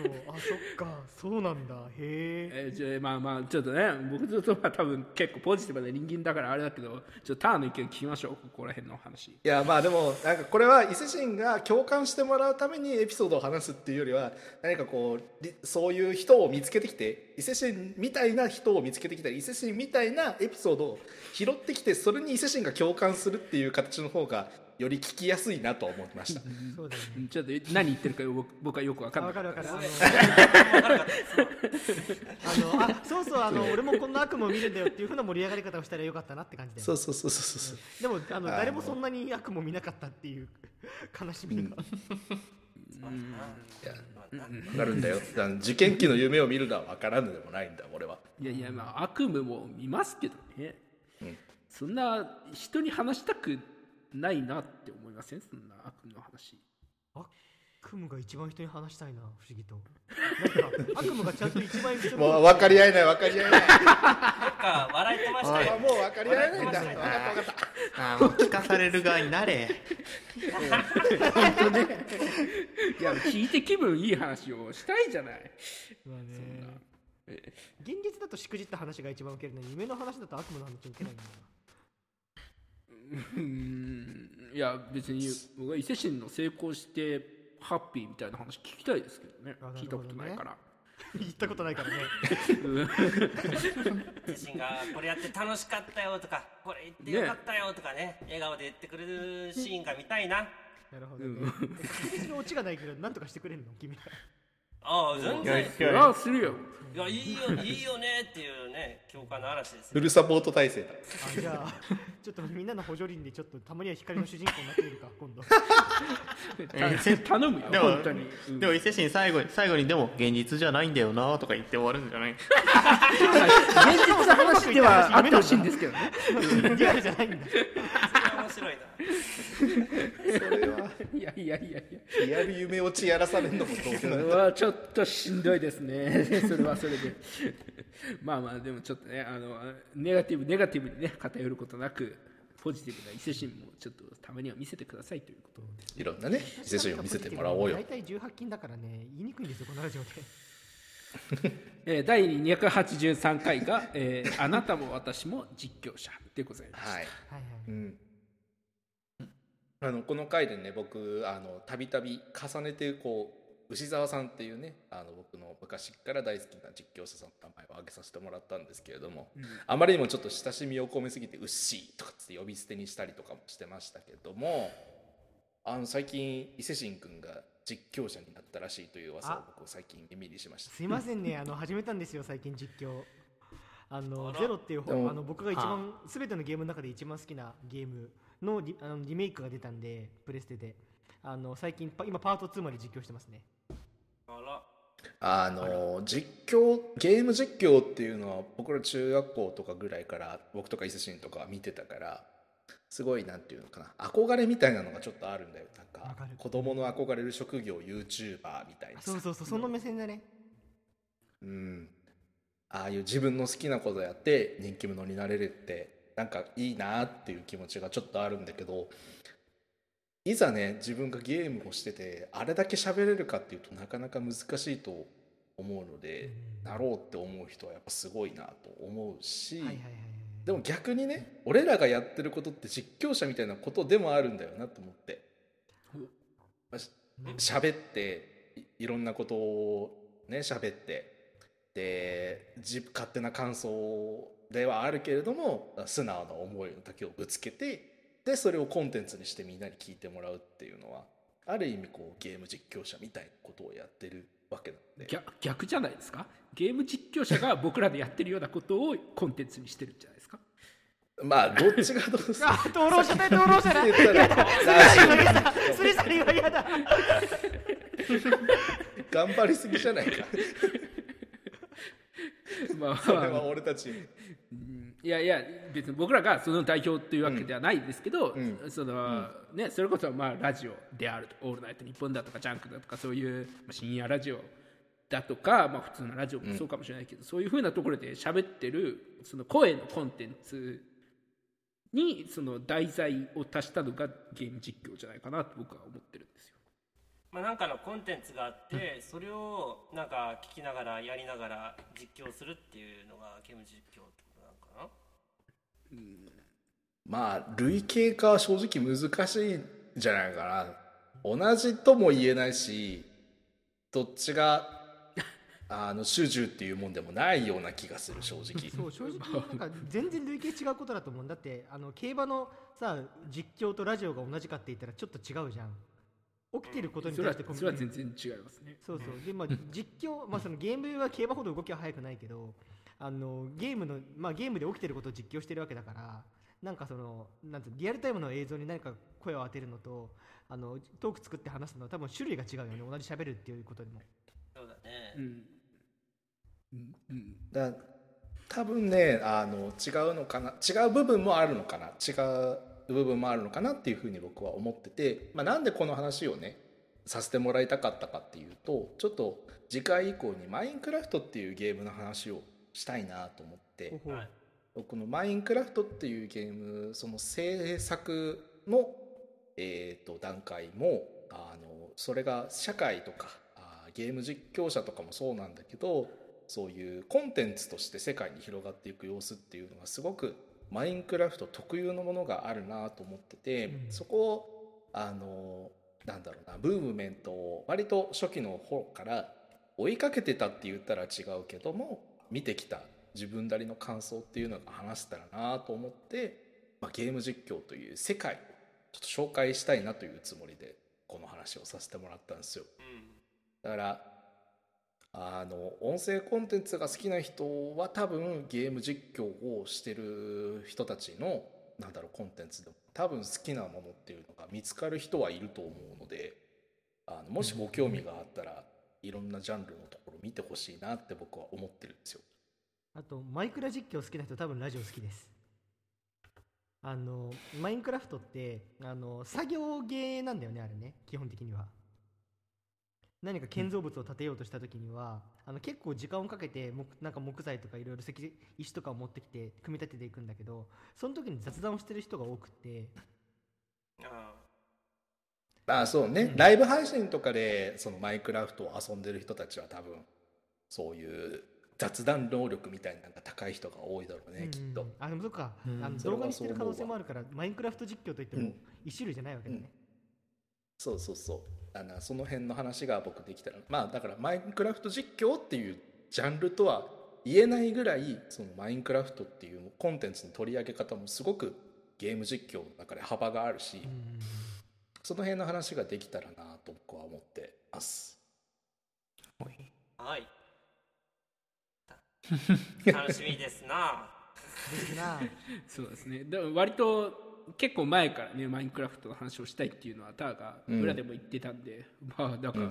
でもあそっか。そうなんだ。へえ。えーじゃあまあまあちょっとね僕とは多分結構ポジティブな人間だからあれだけどちょっとターンの意見聞きましょう。ここら辺の話。いやまあでもなんかこれは伊勢神が共感してもらうためにエピソードを話すっていうよりは何かこうりそういう人を見つけてきて伊勢神みたいな人を見つけてきたり伊勢神みたいなエピソードを拾ってきてそれに伊勢神が共感するっていう形の方がより聞きやすいなと思いました。そうだよね。うんちょっと何言ってるか僕僕はよく分かんあない。わかるわかる。あのあのあそうそうあの俺もこんな悪夢を見るんだよっていうふうな盛り上がり方をしたらよかったなって感じだよそうそうそうそうそうでもあの誰もそんなに悪夢を見なかったっていう悲しみが、わかるん。だよ受験期の夢を見るのは分からぬでもないん。だ俺はいやいやまあ悪夢も見ますけどね、そん。な人に話したくないなって思いません？そんな悪夢の話。悪夢が一番人に話したいな不思議と。なんか悪夢がちゃんと一番人にもう分かり合えない分かり合えない。なんか笑い飛ばしたよあもう分かり合えないんだ。分かった分かったあーもう聞かされる側になれ。いや聞いて気分いい話をしたいじゃない。まあね。現実だとしくじった話が一番ウケるのに夢の話だと悪夢の話ウケないんだようん。いや別に僕は伊勢神の成功してハッピーみたいな話聞きたいですけどね。どね。聞いたことないから。な 言ったことないからね自身がこれやって楽しかったよとかこれ言ってよかったよとかね笑顔で言ってくれるシーンが見たいな。なるほどね。確実にオチがないけど何とかしてくれんの？君はああ全然。それはするよ。いやいいよいいよねっていうね共感の嵐ですよ。フルサポート体制だ。あじゃあ ちょっとみんなの補助輪でちょっとたまには光の主人公になってみるか今度。頼むよでも本当に、うんでも伊勢神最後に最後にでも現実じゃないんだよなとか言って終わるんじゃない？現実の話ではあってほしいんですけどね。リアルじゃないんだ面白いな。それはいやいやいやいや。リアル夢落ちやらされるのも当そ然れはちょっとしんどいですね。それはそれで。まあまあでもちょっとねあのネガティブネガティブにね偏ることなくポジティブな伊勢神もちょっとたまには見せてくださいということでいろんなね伊勢神を見せてもらおうよ。大体18金だからね言いにくいんですよこのラジオで えー第283回が、えーあなたも私も実況者」でございます、はい。はいはい。うんあのこの回でね僕あのたびたび重ねてこう牛沢さんっていうねあの僕の昔から大好きな実況者さんの名前を挙げさせてもらったんですけれども、あまりにもちょっと親しみを込めすぎて「うっしー」とかつって呼び捨てにしたりとかもしてましたけどもあの最近伊勢神君が実況者になったらしいという噂をあ。僕最近耳にしました。すいませんね。あの始めたんですよ最近実況。あのゼロっていうでも方あの僕が一番全てのゲームの中で一番好きなゲームのリあのリメイクが出たんでプレステで。あの最近パ今パート2まで実況してますね。あら。あの実況ゲーム実況っていうのは僕ら中学校とかぐらいから僕とか伊勢神とかは見てたからすごいなんていうのかな。憧れみたいなのがちょっとあるんだよ。なんか子供の憧れる職業 YouTuber みたいな。さそうそうそうその目線だね。うん。ああいう自分の好きなことやって人気者になれるってなんかいいなっていう気持ちがちょっとあるんだけどいざね自分がゲームをしててあれだけ喋れるかっていうとなかなか難しいと思うので、なろうって思う人はやっぱすごいなと思うし、でも逆にね俺らがやってることって実況者みたいなことでもあるんだよなと思って。喋っていいろんなことをね喋ってで自勝手な感想ではあるけれども素直な思いだけをぶつけてでそれをコンテンツにしてみんなに聞いてもらうっていうのはある意味こうゲーム実況者みたいなことをやってるわけなので。逆逆じゃないですか？ゲーム実況者が僕らでやってるようなことをコンテンツにしてるんじゃないですか？まあどっちがどうする？あ討論者だ討論者だスリサリは嫌だ頑張りすぎじゃないかまあそれは俺たち。いやいや別に僕らがその代表というわけではないですけど、うん。そのね、それこそまあラジオであると「オールナイトニッポン」だとか「ジャンク」だとかそういうまあ深夜ラジオだとか、まあ、普通のラジオもそうかもしれないけど、そういうふうなところで喋ってるその声のコンテンツにその題材を足したのがゲーム実況じゃないかなと僕は思ってるんですよ。まあ、なんかのコンテンツがあってそれをなんか聞きながらやりながら実況するっていうのがゲーム実況ってことなのかまあ類型化は正直難しいんじゃないかな。同じとも言えないしどっちが あの主従っていうもんでもないような気がする正直。そう正直なんか全然類型違うことだと思うんだって。あの競馬のさ実況とラジオが同じかって言ったらちょっと違うじゃん起きてることにそれは対してコミそれは全然違いますね。そうそう。でまあ実況まあそのゲームは競馬ほど動きは速くないけどあのゲームのまあゲームで起きてることを実況してるわけだからなんかそのなんてリアルタイムの映像に何か声を当てるのとあのトーク作って話すのは多分種類が違うよね。同じ喋るっていうことでも。そうだね、うん。うん。うん。だ多分ねあの違うのかな。違う部分もあるのかな。違う部分もあるのかなっていうふうに僕は思ってて、まあ、なんでこの話をねさせてもらいたかったかっていうとちょっと次回以降に「マインクラフト」っていうゲームの話をしたいなと思ってはい。この「マインクラフト」っていうゲームその制作の、えー、と段階もあのそれが社会とかあーゲーム実況者とかもそうなんだけどそういうコンテンツとして世界に広がっていく様子っていうのがすごくマインクラフト特有のものがあるなと思ってて、うん。そこをあのなんだろうなブームメントを割と初期の方から追いかけてたって言ったら違うけども見てきた自分なりの感想っていうのが話せたらなと思って、まあ、ゲーム実況という世界をちょっと紹介したいなというつもりでこの話をさせてもらったんですよ。だからあの音声コンテンツが好きな人は多分ゲーム実況をしてる人たちのなんだろうコンテンツでも多分好きなものっていうのが見つかる人はいると思うのであのもしご興味があったらいろんなジャンルのところ見てほしいなって僕は思ってるんですよ。あとマイクラ実況好きな人多分ラジオ好きですあのマインクラフトってあの作業ゲーなんだよねあれね基本的には何か建造物を建てようとした時には、あの結構時間をかけて木なんか木材とかいろいろ石石とかを持ってきて組み立てていくんだけどその時に雑談をしてる人が多くって。あまあそうね、ライブ配信とかでそのマインクラフトを遊んでる人たちは多分そういう雑談能力みたいなのが高い人が多いだろうね、きっと。うん。あでもそっか、うん。あの動画にしてる可能性そう思うわもあるからマインクラフト実況といってもうん。一種類じゃないわけだね、そうそうそうあのその辺の話が僕できたら。まあだからマインクラフト実況っていうジャンルとは言えないぐらいそのマインクラフトっていうコンテンツの取り上げ方もすごくゲーム実況の中で幅があるし、うんその辺の話ができたらなと僕は思ってます。あはい。楽しみですな。ですな。そうですね。でも割と結構前からねマインクラフトの話をしたいっていうのはターがうん裏でも言ってたんで、まあだから、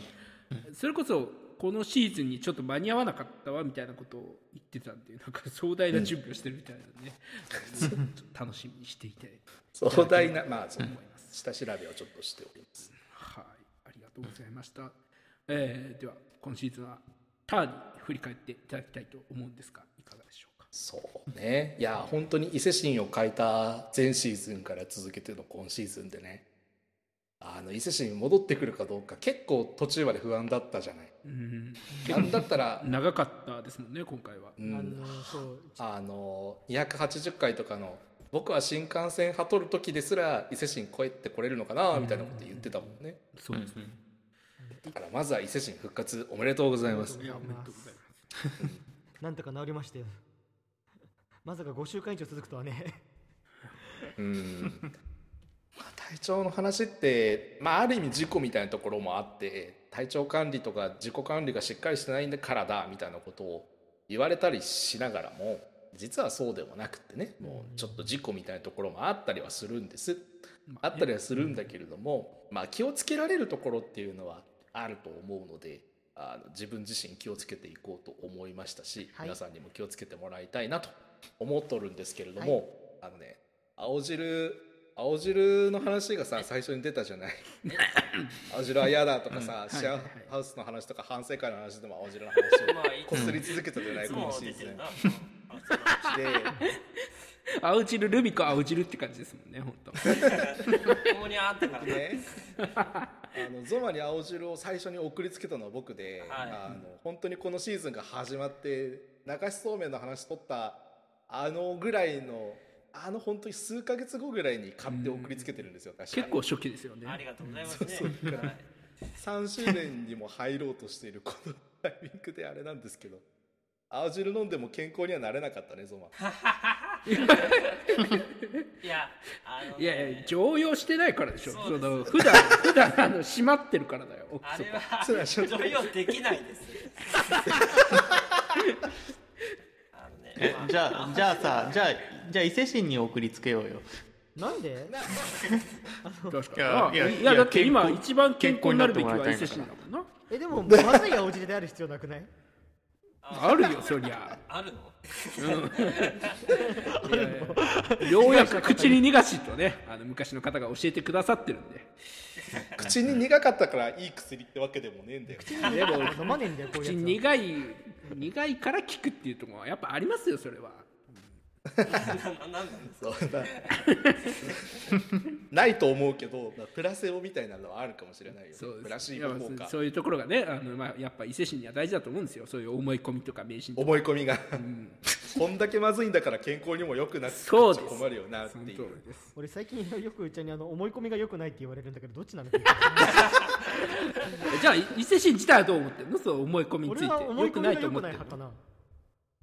それこそこのシーズンにちょっと間に合わなかったわみたいなことを言ってたんでなんか壮大な準備をしてるみたいなんで、ちょっと楽しみにしていて。壮大なまあその思います下調べをちょっとしております。はい。ありがとうございました、えーでは今シーズンはターに振り返っていただきたいと思うんですがそうね。いや本当に伊勢神を変えた前シーズンから続けての今シーズンでね。あの伊勢神戻ってくるかどうか結構途中まで不安だったじゃない。うん。なんだったら長かったですもんね今回は。うん。あのそう。あの280回とかの僕は新幹線派取る時ですら伊勢神越えてこれるのかなみたいなこと言ってたもんね。そうですね、だからまずは伊勢神復活おめでとうございます。いやおめでとうござい なんとか治りましたよまさか5週間以上続くとはね。うん。まあ体調の話って、まあ、ある意味事故みたいなところもあって体調管理とか自己管理がしっかりしてないんでからだみたいなことを言われたりしながらも実はそうでもなくってねもうちょっと事故みたいなところもあったりはするんです。あったりはするんだけれども、まあ、気をつけられるところっていうのはあると思うのであの自分自身気をつけていこうと思いましたし、はい。皆さんにも気をつけてもらいたいなと思っとるんですけれども、あのね青汁青汁の話がさ最初に出たじゃない？青汁は嫌だとかさ、シェアハウスの話とか反省会の話でも青汁の話をこすり続けたじゃないいつもこのシーズン。で 青汁ルビか青汁って感じですもんね本当。ここにあったからね。ね、あのゾマに青汁を最初に送りつけたのは僕で、はい。あの本当にこのシーズンが始まって流しそうめんの話取ったあのぐらいのあの本当に数ヶ月後ぐらいに買って送りつけてるんですよ確か結構初期ですよね。ありがとうございますね。そうそう。はい。3周年にも入ろうとしているこのタイミングであれなんですけど青汁飲んでも健康にはなれなかったねゾマ。いや、あのね。いやいや常用してないからでしょ。そうですの普段普段あの閉まってるからだよ奥あれ底は常用できないです。じゃあじゃあさじゃあじゃあ伊勢神に送りつけようよ。なんで？いやいやいやいやだって今一番健康になるべきは伊勢神だもんな。えでもまずい青汁である必要なくない？あるよそりゃ。あるの？ようやく口に逃がしとねあの昔の方が教えてくださってるんで口に苦かったからいい薬ってわけでもねえんだよ。でも飲まねえんだよこういう口やつは。苦い苦いから効くっていうところはやっぱありますよそれはななんなんですかそうだ。ないと思うけどまあプラセオみたいなのはあるかもしれないよね。そうプラシーボそういうところがねあの、まあ、やっぱ伊勢神には大事だと思うんですよ。そういう思い込みとか迷信とか。思い込みが、こんだけまずいんだから健康にも良くなって困るよなっていう。俺最近よくうちにあの思い込みが良くないって言われるんだけどどっちなの？え じゃあ伊勢神自体はどう思ってるの？そう思い込みについて。俺は思いよくない込みが良くと思ってるのない派かな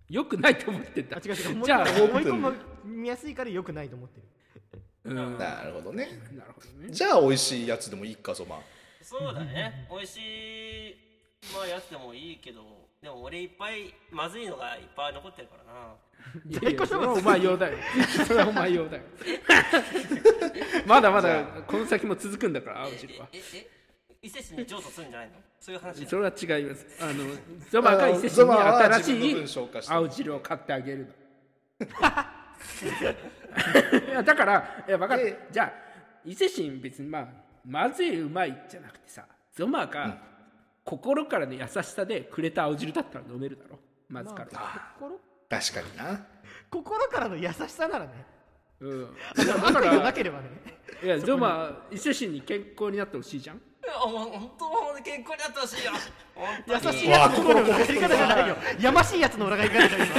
よくないと思ってんだあ違う違う。じゃあ思い込みやすいから良くないと思ってる。うん。ななるほどね。るほどね。じゃあ美味しいやつでもいいかぞまあそうだね。美味しい、まあ、やつでもいいけど、でも俺いっぱい、まずいのがいっぱい残ってるからな。いやいやそれはお前用だよ。それはお前用だよ。まだまだこの先も続くんだから青汁は。え、え、伊勢市に譲渡するんじゃないの？そういう話それは違います。あのゾマが伊勢神に新しい青汁を買ってあげるの。いやだからいや分かる。じゃあ伊勢神別にまあまずいうまいじゃなくてさゾマが心からの優しさでくれた青汁だったら飲めるだろ？まずから、心？確かにな。心からの優しさならね。うん、悪意がなければね。いやゾマ伊勢神に健康になってほしいじゃん本当健康になってほしいよ 優しいやつの裏返り方じゃないよ。やましい やつの裏返り方だよ。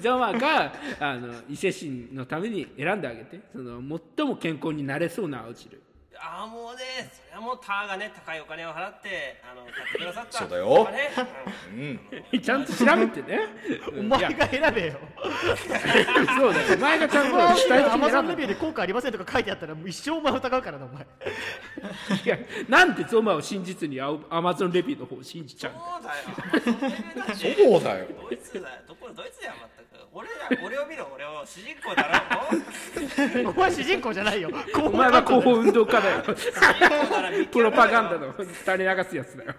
ゾマがあの伊勢神のために選んであげて。その最も健康になれそうな青汁。ああもうねもうターがね高いお金を払ってあの買ってくださった。そうだよ。ねうん。ちゃんと調べてね。お前が選べよ。そうだよ。お前がちゃんと主体的アマに選んだゾンレビューで効果ありませんとか書いてあったらもう一生お前疑うからなお前。いやなんでゾマを真実にアマゾンレビューの方を信じちゃうんだよそうだよ。そうだよ。ドイツだよ。どこドイツだよ全く俺ら俺を見ろ俺を主人公だろ お前主人公じゃないよ。お前は広報運動家だよ。プロパガンダの垂れ流すやつだよ。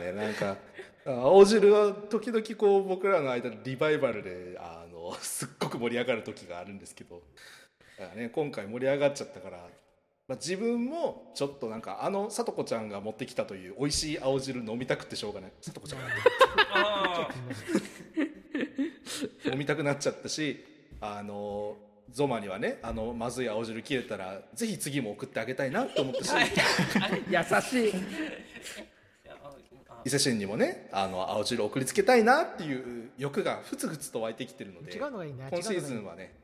ねなんか青汁は時々こう僕らの間でリバイバルであのすっごく盛り上がる時があるんですけど。だからね今回盛り上がっちゃったから、まあ、自分もちょっとなんかあのさとこちゃんが持ってきたという美味しい青汁飲みたくてしょうがない。さとこちゃんが。あ飲みたくなっちゃったしあのゾマにはねあのまずい青汁切れたらぜひ次も送ってあげたいなと思ったし。優しい。伊勢神にもねあの青汁送りつけたいなっていう欲がふつふつと湧いてきてるので違うのがいいね今シーズンはね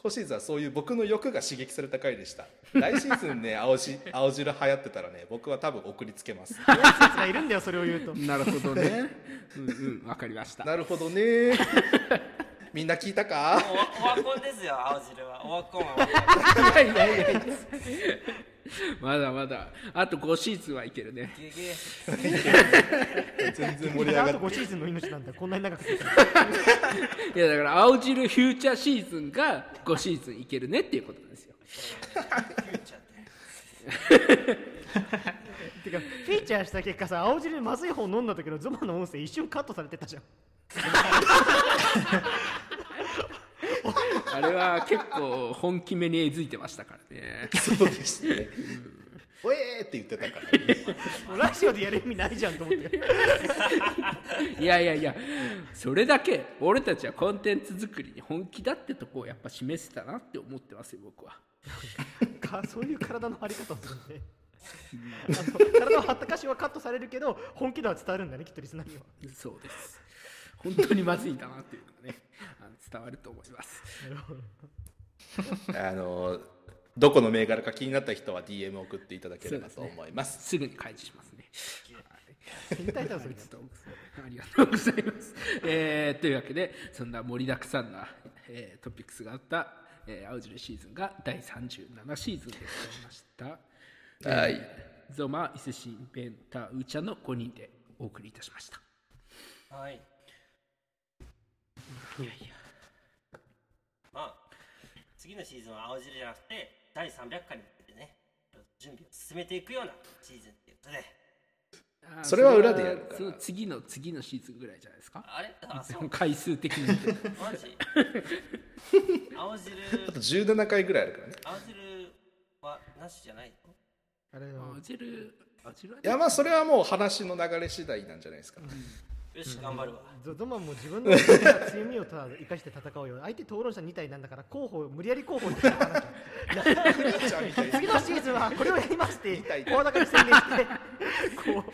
今シーズンはそういう僕の欲が刺激された回でした。来シーズンね青し青汁流行ってたらね僕は多分送りつけます。やつがいるんだよそれを言うと。なるほどね。うんうんわかりました。なるほどね。みんな聞いたか？おわオワコンですよ青汁は。オワコンは。オワコンいやいやいや まだまだ。あと5シーズンはいけるね。ゲゲ全然盛り上がってあと5シーズンの命なんだこんなに長くていやだから青汁フューチャーシーズンが5シーズンいけるねっていうことですよ。ててかフィーチャーした結果さ青汁でまずい方飲んだ時のゾマの音声一瞬カットされてたじゃん あれは結構本気めにえずいてましたからね。そうですね。おえーって言ってたからね。ラジオでやる意味ないじゃんと思って。いやいやいやそれだけ俺たちはコンテンツ作りに本気だってとこをやっぱ示せたなって思ってますよ僕は。かそういう体の張り方をするんであの体を張った箇所はカットされるけど本気度は伝わるんだねきっとリスナーには。そうです本当にまずいんだなっていうのがね あの伝わると思います。あのどこの銘柄か気になった人は DM 送っていただければと思います。すぐに開示しますね。ありがとうござい。ます。えーというわけで、そんな盛りだくさんな、えートピックスがあった、えー青汁シーズンが第37シーズンでございました。はい。えーゾマ、伊勢神、ベンタ、ウーちゃんの5人でお送りいたしました。はいいやいや。まあ次のシーズンは青汁じゃなくて第300回に向けてね準備を進めていくようなシーズンっていうことで。それは裏でやるから。次の次のシーズンぐらいじゃないですか？あれ？あそう。回数的に。マジ？青汁。あと17回ぐらいあるからね。青汁はなしじゃないの？あれは。青汁、青汁はいやまあそれはもう話の流れ次第なんじゃないですか、よし頑張るわ。ゾゾマンも自分の強みをただ生かして戦おうよ。相手討論者2体なんだから候補無理やり候補に戦わなきゃ次のシーズンはこれをやりますって痛い。声高に宣言して。こ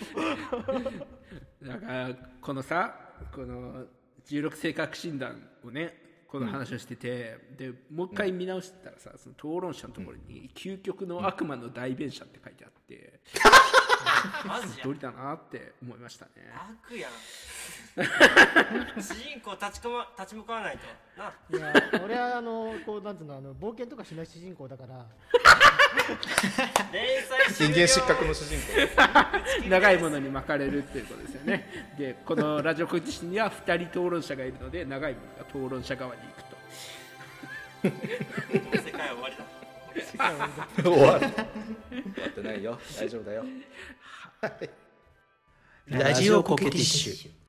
う。だからこのさこの16性格診断をねこの話をしてて、でもう一回見直してたらさ、その討論者のところに「究極の悪魔の代弁者」って書いてあって、マジや。通りだなって思いましたね。悪やん。主人公立ちこま立ち向かわないと。な。いや俺はあのこうなんつうのあの冒険とかしない主人公だから。人間失格の主人公。長いものに巻かれるっていうことですよね。でこのラジオコンテストには2人討論者がいるので長いものが討論者側に行くと。世界は終わりだ。終わる。終わってないよ。大丈夫だよラジオコケティッシュ。